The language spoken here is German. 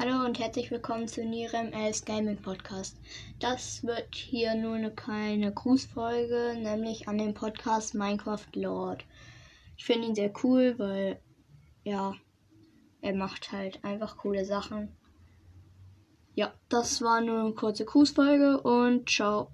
Hallo und herzlich willkommen zu Nirem als Gaming Podcast. Das wird hier nur eine kleine Grußfolge, nämlich an den Podcast Minecraft Lord. Ich finde ihn sehr cool, weil ja, er macht halt einfach coole Sachen. Ja, das war nur eine kurze Grußfolge und ciao.